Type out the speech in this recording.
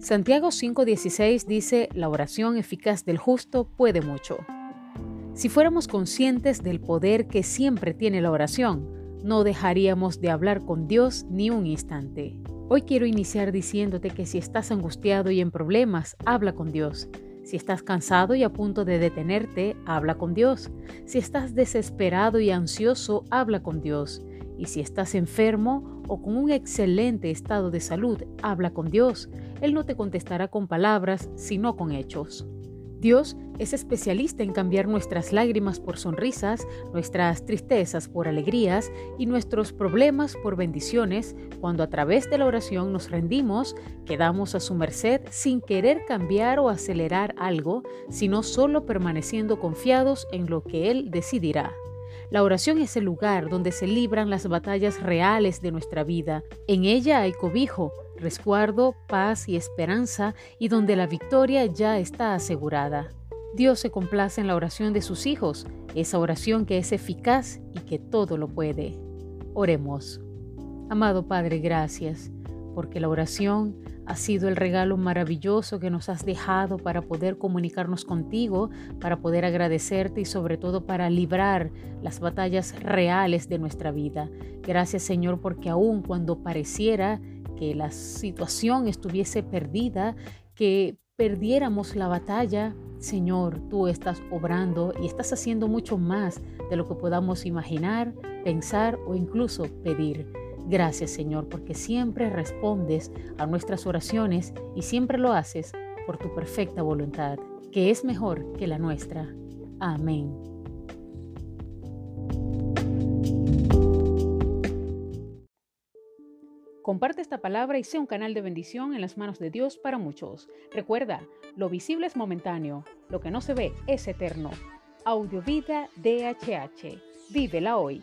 Santiago 5:16 dice, la oración eficaz del justo puede mucho. Si fuéramos conscientes del poder que siempre tiene la oración, no dejaríamos de hablar con Dios ni un instante. Hoy quiero iniciar diciéndote que si estás angustiado y en problemas, habla con Dios. Si estás cansado y a punto de detenerte, habla con Dios. Si estás desesperado y ansioso, habla con Dios. Y si estás enfermo o con un excelente estado de salud, habla con Dios. Él no te contestará con palabras, sino con hechos. Dios es especialista en cambiar nuestras lágrimas por sonrisas, nuestras tristezas por alegrías y nuestros problemas por bendiciones cuando a través de la oración nos rendimos, quedamos a su merced sin querer cambiar o acelerar algo, sino solo permaneciendo confiados en lo que Él decidirá. La oración es el lugar donde se libran las batallas reales de nuestra vida. En ella hay cobijo, resguardo, paz y esperanza y donde la victoria ya está asegurada. Dios se complace en la oración de sus hijos, esa oración que es eficaz y que todo lo puede. Oremos. Amado Padre, gracias, porque la oración ha sido el regalo maravilloso que nos has dejado para poder comunicarnos contigo, para poder agradecerte y sobre todo para librar las batallas reales de nuestra vida. Gracias Señor porque aun cuando pareciera que la situación estuviese perdida, que perdiéramos la batalla, Señor, tú estás obrando y estás haciendo mucho más de lo que podamos imaginar, pensar o incluso pedir. Gracias Señor, porque siempre respondes a nuestras oraciones y siempre lo haces por tu perfecta voluntad, que es mejor que la nuestra. Amén. Comparte esta palabra y sea un canal de bendición en las manos de Dios para muchos. Recuerda, lo visible es momentáneo, lo que no se ve es eterno. Audiovida DHH. Vívela hoy.